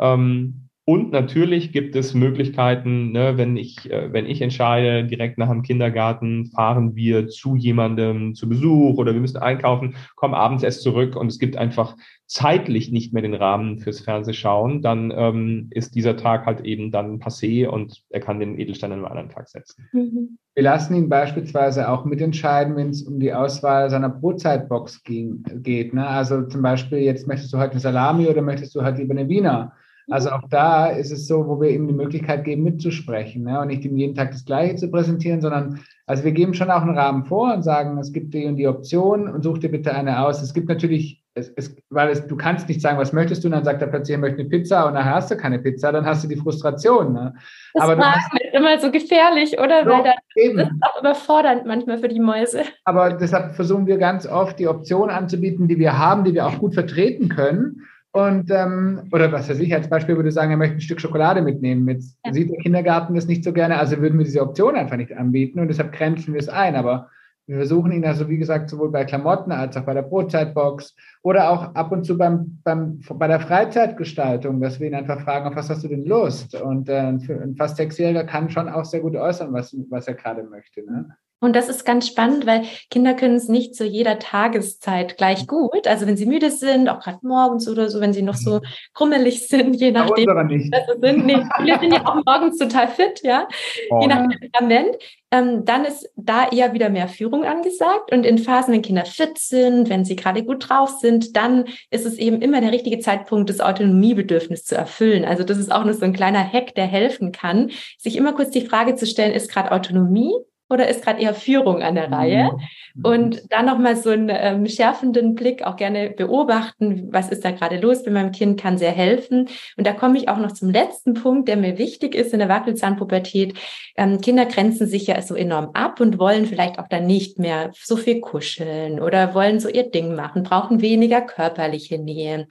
Ähm, und natürlich gibt es Möglichkeiten, ne, wenn ich, äh, wenn ich entscheide, direkt nach dem Kindergarten fahren wir zu jemandem zu Besuch oder wir müssen einkaufen, kommen abends erst zurück und es gibt einfach zeitlich nicht mehr den Rahmen fürs Fernsehschauen, dann ähm, ist dieser Tag halt eben dann passé und er kann den Edelstein an einem anderen Tag setzen.
Mhm. Wir lassen ihn beispielsweise auch mitentscheiden, wenn es um die Auswahl seiner Brotzeitbox ging, geht. Ne? Also zum Beispiel, jetzt möchtest du heute eine Salami oder möchtest du heute lieber eine Wiener? Also auch da ist es so, wo wir ihm die Möglichkeit geben, mitzusprechen ne? und nicht ihm jeden Tag das Gleiche zu präsentieren, sondern also wir geben schon auch einen Rahmen vor und sagen, es gibt die und die Option und such dir bitte eine aus. Es gibt natürlich, es, es, weil es, du kannst nicht sagen, was möchtest du, und dann sagt er plötzlich, er möchte eine Pizza und nachher hast du keine Pizza, dann hast du die Frustration. Ne?
Das Aber fragen immer so gefährlich, oder? So, Weil dann, das ist auch überfordernd manchmal für die Mäuse.
Aber deshalb versuchen wir ganz oft, die Optionen anzubieten, die wir haben, die wir auch gut vertreten können. Und, ähm, oder was weiß ich, als Beispiel würde sagen, er möchte ein Stück Schokolade mitnehmen. Jetzt ja. sieht der Kindergarten das nicht so gerne, also würden wir diese Option einfach nicht anbieten und deshalb grenzen wir es ein. Aber wir versuchen ihn also, wie gesagt, sowohl bei Klamotten als auch bei der Brotzeitbox oder auch ab und zu beim, beim, bei der Freizeitgestaltung, dass wir ihn einfach fragen, auf was hast du denn Lust? Und äh, ein fast Sechsjähriger kann schon auch sehr gut äußern, was, was er gerade möchte. Ne?
Und das ist ganz spannend, weil Kinder können es nicht zu jeder Tageszeit gleich gut. Also wenn sie müde sind, auch gerade morgens oder so, wenn sie noch so mhm. krummelig sind, je nachdem.
Nicht.
Sind. Nee, viele sind ja auch morgens total fit, ja. Oh, je nach Temperament. Ähm, dann ist da eher wieder mehr Führung angesagt. Und in Phasen, wenn Kinder fit sind, wenn sie gerade gut drauf sind, dann ist es eben immer der richtige Zeitpunkt, das Autonomiebedürfnis zu erfüllen. Also das ist auch nur so ein kleiner Hack, der helfen kann, sich immer kurz die Frage zu stellen, ist gerade Autonomie oder ist gerade eher Führung an der Reihe? Mhm. Und dann nochmal so einen ähm, schärfenden Blick auch gerne beobachten, was ist da gerade los bei meinem Kind, kann sehr helfen. Und da komme ich auch noch zum letzten Punkt, der mir wichtig ist in der Wackelzahnpubertät. Ähm, Kinder grenzen sich ja so enorm ab und wollen vielleicht auch dann nicht mehr so viel kuscheln oder wollen so ihr Ding machen, brauchen weniger körperliche Nähe.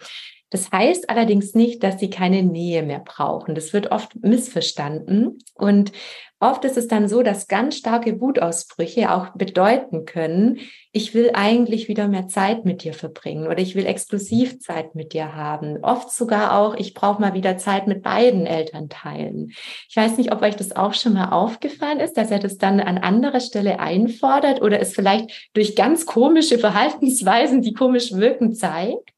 Das heißt allerdings nicht, dass sie keine Nähe mehr brauchen. Das wird oft missverstanden. Und oft ist es dann so, dass ganz starke Wutausbrüche auch bedeuten können, ich will eigentlich wieder mehr Zeit mit dir verbringen oder ich will exklusiv Zeit mit dir haben. Oft sogar auch, ich brauche mal wieder Zeit mit beiden Elternteilen. Ich weiß nicht, ob euch das auch schon mal aufgefallen ist, dass er das dann an anderer Stelle einfordert oder es vielleicht durch ganz komische Verhaltensweisen, die komisch wirken, zeigt.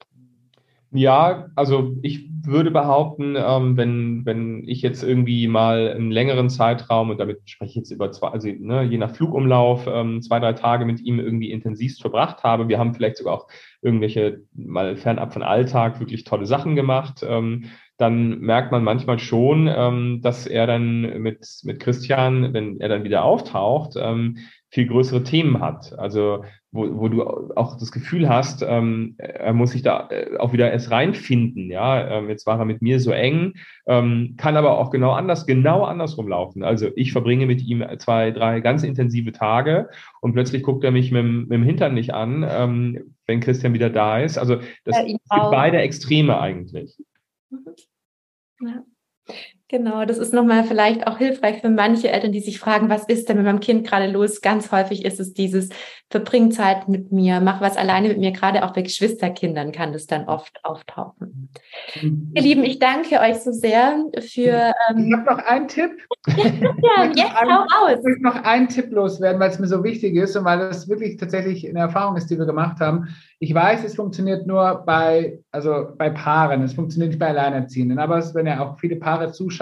Ja, also ich würde behaupten, ähm, wenn, wenn ich jetzt irgendwie mal einen längeren Zeitraum, und damit spreche ich jetzt über zwei, also ne, je nach Flugumlauf, ähm, zwei, drei Tage mit ihm irgendwie intensivst verbracht habe. Wir haben vielleicht sogar auch irgendwelche mal fernab von Alltag wirklich tolle Sachen gemacht. Ähm, dann merkt man manchmal schon, ähm, dass er dann mit, mit Christian, wenn er dann wieder auftaucht, ähm, viel größere Themen hat. Also wo, wo du auch das Gefühl hast, ähm, er muss sich da äh, auch wieder erst reinfinden. Ja, ähm, jetzt war er mit mir so eng, ähm, kann aber auch genau anders, genau andersrum laufen. Also ich verbringe mit ihm zwei, drei ganz intensive Tage und plötzlich guckt er mich mit, mit dem Hintern nicht an, ähm, wenn Christian wieder da ist. Also das ja, sind beide Extreme eigentlich. Mhm.
Ja. Genau, das ist nochmal vielleicht auch hilfreich für manche Eltern, die sich fragen, was ist denn mit meinem Kind gerade los? Ganz häufig ist es dieses, verbring Zeit mit mir, mach was alleine mit mir, gerade auch bei Geschwisterkindern kann das dann oft auftauchen. Mhm. Ihr Lieben, ich danke euch so sehr für...
Ähm, ich habe noch einen Tipp.
ja, jetzt hau aus.
Ich möchte noch einen Tipp loswerden, weil es mir so wichtig ist und weil das wirklich tatsächlich eine Erfahrung ist, die wir gemacht haben. Ich weiß, es funktioniert nur bei, also bei Paaren, es funktioniert nicht bei Alleinerziehenden, aber es, wenn ja auch viele Paare zuschauen,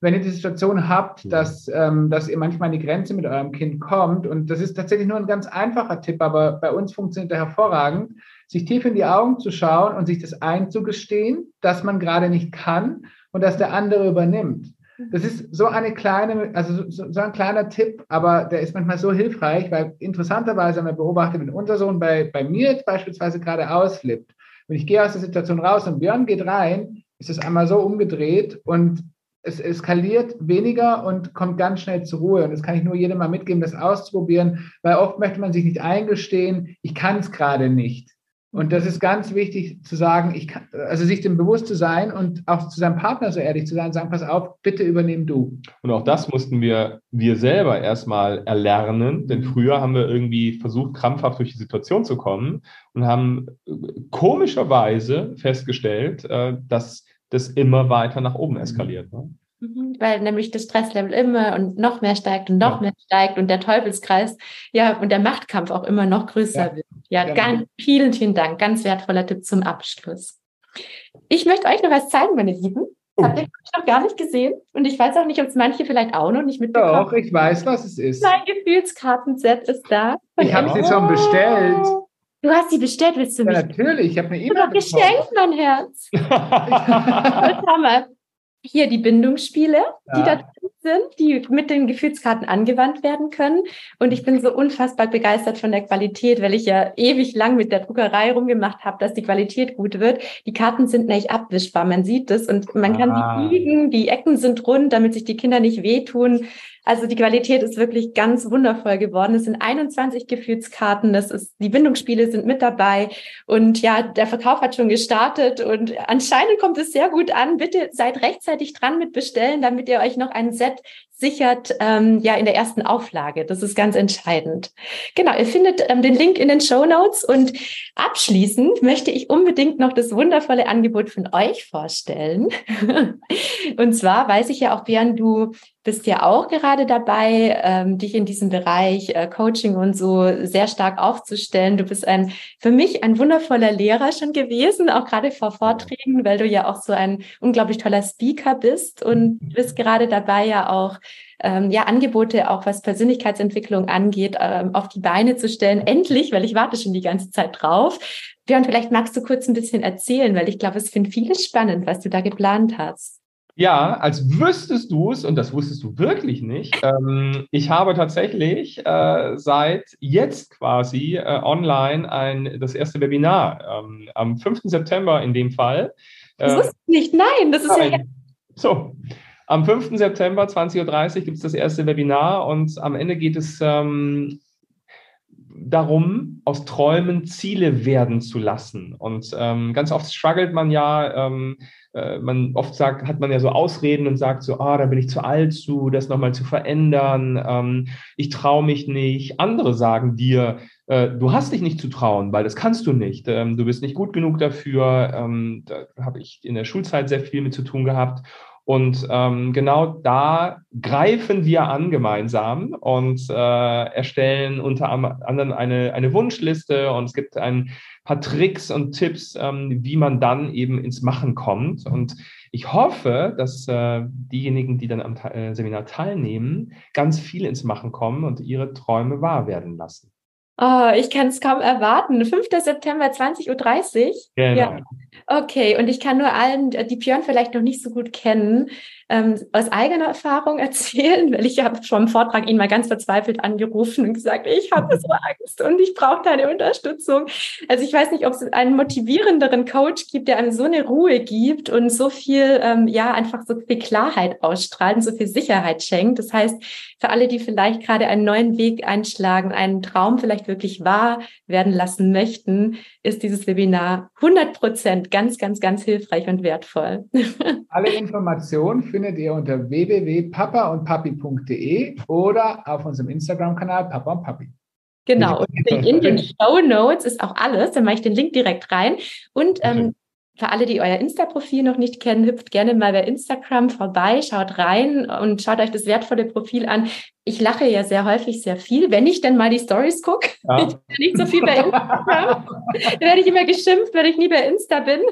wenn ihr die Situation habt, dass, ähm, dass ihr manchmal an die Grenze mit eurem Kind kommt, und das ist tatsächlich nur ein ganz einfacher Tipp, aber bei uns funktioniert er hervorragend, sich tief in die Augen zu schauen und sich das einzugestehen, dass man gerade nicht kann und dass der andere übernimmt. Das ist so eine kleine, also so, so, ein kleiner Tipp, aber der ist manchmal so hilfreich, weil interessanterweise haben wir beobachtet, wenn unser Sohn bei, bei mir jetzt beispielsweise gerade ausflippt, wenn ich gehe aus der Situation raus und Björn geht rein, ist es einmal so umgedreht und es eskaliert weniger und kommt ganz schnell zur Ruhe. Und das kann ich nur jedem mal mitgeben, das auszuprobieren, weil oft möchte man sich nicht eingestehen, ich kann es gerade nicht. Und das ist ganz wichtig zu sagen, ich kann, also sich dem bewusst zu sein und auch zu seinem Partner so ehrlich zu sein, sagen, pass auf, bitte übernehm du.
Und auch das mussten wir, wir selber erstmal erlernen, denn früher haben wir irgendwie versucht, krampfhaft durch die Situation zu kommen und haben äh, komischerweise festgestellt, äh, dass das immer weiter nach oben eskaliert. Ne?
Mhm, weil nämlich das Stresslevel immer und noch mehr steigt und noch ja. mehr steigt und der Teufelskreis, ja, und der Machtkampf auch immer noch größer ja. wird. Ja, ja, ganz vielen, vielen Dank. Ganz wertvoller Tipp zum Abschluss. Ich möchte euch noch was zeigen, meine Lieben. Oh. Habt ihr noch gar nicht gesehen? Und ich weiß auch nicht, ob es manche vielleicht auch noch nicht mitbekommen
haben. Doch, ich weiß, was es ist.
Mein Gefühlskartenset ist da.
Ich habe sie schon bestellt.
Du hast sie bestellt, willst du
mich? Ja, natürlich, ich habe eine E-Mail
geschenkt, mein Herz. Hammer hier die Bindungsspiele, ja. die da drin sind, die mit den Gefühlskarten angewandt werden können. Und ich bin so unfassbar begeistert von der Qualität, weil ich ja ewig lang mit der Druckerei rumgemacht habe, dass die Qualität gut wird. Die Karten sind nicht abwischbar, man sieht es und man kann ah. die biegen, die Ecken sind rund, damit sich die Kinder nicht wehtun. Also die Qualität ist wirklich ganz wundervoll geworden. Es sind 21 Gefühlskarten, das ist, die Bindungsspiele sind mit dabei und ja, der Verkauf hat schon gestartet und anscheinend kommt es sehr gut an. Bitte seid rechtzeitig dran mit bestellen, damit ihr euch noch ein Set sichert, ähm, ja, in der ersten Auflage. Das ist ganz entscheidend. Genau, ihr findet ähm, den Link in den Show Notes und abschließend möchte ich unbedingt noch das wundervolle Angebot von euch vorstellen. und zwar weiß ich ja auch, Björn, du bist ja auch gerade dabei, ähm, dich in diesem Bereich äh, Coaching und so sehr stark aufzustellen. Du bist ein, für mich ein wundervoller Lehrer schon gewesen, auch gerade vor Vorträgen, weil du ja auch so ein unglaublich toller Speaker bist und bist gerade dabei ja auch ähm, ja, Angebote, auch was Persönlichkeitsentwicklung angeht, ähm, auf die Beine zu stellen. Endlich, weil ich warte schon die ganze Zeit drauf. Björn, vielleicht magst du kurz ein bisschen erzählen, weil ich glaube, es finden viele spannend, was du da geplant hast.
Ja, als wüsstest du es, und das wusstest du wirklich nicht, ähm, ich habe tatsächlich äh, seit jetzt quasi äh, online ein, das erste Webinar ähm, am 5. September in dem Fall.
Äh, das wusste ich nicht, nein, das ist ja.
So, am 5. September 20.30 Uhr gibt es das erste Webinar und am Ende geht es ähm, darum, aus Träumen Ziele werden zu lassen. Und ähm, ganz oft struggelt man ja, ähm, äh, man oft sagt, hat man ja so Ausreden und sagt so, ah, da bin ich zu alt zu, das nochmal zu verändern, ähm, ich traue mich nicht. Andere sagen dir, äh, du hast dich nicht zu trauen, weil das kannst du nicht. Ähm, du bist nicht gut genug dafür. Ähm, da habe ich in der Schulzeit sehr viel mit zu tun gehabt. Und ähm, genau da greifen wir an gemeinsam und äh, erstellen unter anderem eine, eine Wunschliste und es gibt ein paar Tricks und Tipps, ähm, wie man dann eben ins Machen kommt. Und ich hoffe, dass äh, diejenigen, die dann am äh, Seminar teilnehmen, ganz viel ins Machen kommen und ihre Träume wahr werden lassen.
Oh, ich kann es kaum erwarten. 5. September 20.30 Uhr. Genau. Ja. Okay, und ich kann nur allen, die Björn vielleicht noch nicht so gut kennen, ähm, aus eigener Erfahrung erzählen, weil ich habe schon im Vortrag ihn mal ganz verzweifelt angerufen und gesagt, ich habe so Angst und ich brauche deine Unterstützung. Also ich weiß nicht, ob es einen motivierenderen Coach gibt, der einem so eine Ruhe gibt und so viel, ähm, ja, einfach so viel Klarheit ausstrahlt und so viel Sicherheit schenkt. Das heißt, für alle, die vielleicht gerade einen neuen Weg einschlagen, einen Traum vielleicht wirklich wahr werden lassen möchten, ist dieses Webinar 100 Prozent ganz, ganz, ganz hilfreich und wertvoll.
Alle Informationen findet ihr unter www.papaundpapi.de oder auf unserem Instagram-Kanal Papa und Papi.
Genau, und in den Show Notes ist auch alles, dann mache ich den Link direkt rein. Und ähm, für alle, die euer Insta-Profil noch nicht kennen, hüpft gerne mal bei Instagram vorbei, schaut rein und schaut euch das wertvolle Profil an. Ich lache ja sehr häufig sehr viel, wenn ich denn mal die Stories gucke. Ja. Ich bin nicht so viel bei Instagram. da werde ich immer geschimpft, wenn ich nie bei Insta bin.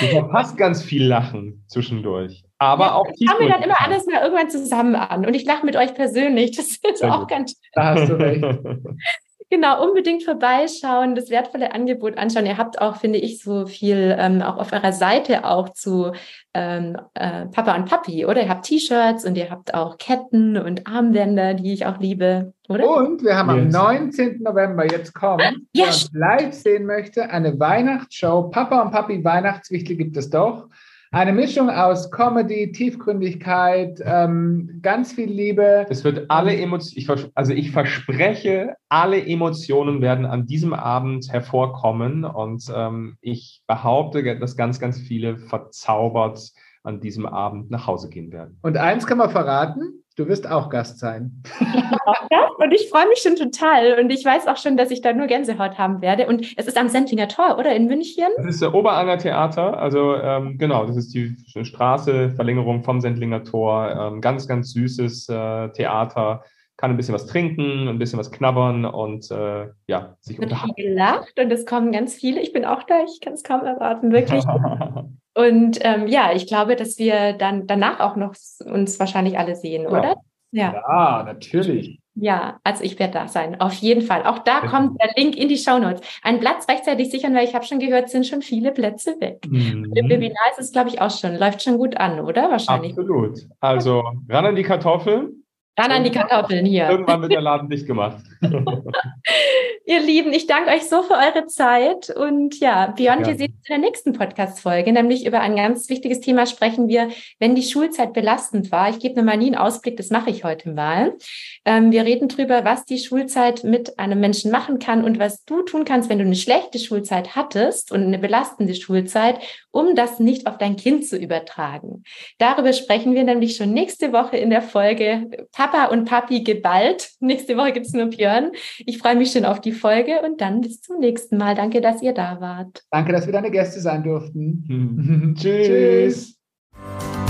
Du verpasst ganz viel Lachen zwischendurch. Aber ja, auch
tief. Schauen wir dann immer alles mal irgendwann zusammen an. Und ich lache mit euch persönlich. Das ist Sehr auch gut. ganz schön. Da hast du recht. Genau, unbedingt vorbeischauen, das wertvolle Angebot anschauen. Ihr habt auch, finde ich, so viel ähm, auch auf eurer Seite auch zu ähm, äh, Papa und Papi, oder? Ihr habt T-Shirts und ihr habt auch Ketten und Armbänder, die ich auch liebe, oder?
Und wir haben yes. am 19. November jetzt kommen, ja, wer uns live sehen möchte, eine Weihnachtsshow. Papa und Papi Weihnachtswichtel gibt es doch. Eine Mischung aus Comedy, Tiefgründigkeit, ähm, ganz viel Liebe.
Es wird alle Emotionen, also ich verspreche, alle Emotionen werden an diesem Abend hervorkommen und ähm, ich behaupte, dass ganz, ganz viele verzaubert an diesem Abend nach Hause gehen werden.
Und eins kann man verraten, Du wirst auch Gast sein.
Ja, und ich freue mich schon total. Und ich weiß auch schon, dass ich da nur Gänsehaut haben werde. Und es ist am Sendlinger Tor, oder? In München?
Das ist der Oberanger Theater. Also ähm, genau, das ist die Straße, Verlängerung vom Sendlinger Tor. Ähm, ganz, ganz süßes äh, Theater. Kann ein bisschen was trinken, ein bisschen was knabbern und äh, ja, sich unterhalten.
gelacht und es kommen ganz viele. Ich bin auch da, ich kann es kaum erwarten, wirklich. Und ähm, ja, ich glaube, dass wir dann danach auch noch uns wahrscheinlich alle sehen, ja. oder?
Ja. ja, natürlich.
Ja, also ich werde da sein, auf jeden Fall. Auch da kommt der Link in die Show Notes. Ein Platz rechtzeitig sichern, weil ich habe schon gehört, sind schon viele Plätze weg. Mhm. Im Webinar ist es, glaube ich, auch schon, läuft schon gut an, oder? Wahrscheinlich.
Absolut. Also ran an die Kartoffeln.
Ran an die Kartoffeln hier.
Irgendwann wird der Laden dicht gemacht.
Ihr Lieben, ich danke euch so für eure Zeit. Und ja, Björn, wir sehen uns in der nächsten Podcast-Folge, nämlich über ein ganz wichtiges Thema sprechen wir, wenn die Schulzeit belastend war. Ich gebe mir mal nie einen Ausblick, das mache ich heute mal. Ähm, wir reden darüber, was die Schulzeit mit einem Menschen machen kann und was du tun kannst, wenn du eine schlechte Schulzeit hattest und eine belastende Schulzeit, um das nicht auf dein Kind zu übertragen. Darüber sprechen wir nämlich schon nächste Woche in der Folge Papa und Papi geballt. Nächste Woche gibt es nur Björn. Ich freue mich schon auf die Folge und dann bis zum nächsten Mal. Danke, dass ihr da wart.
Danke, dass wir deine Gäste sein durften. Hm.
Tschüss. Tschüss.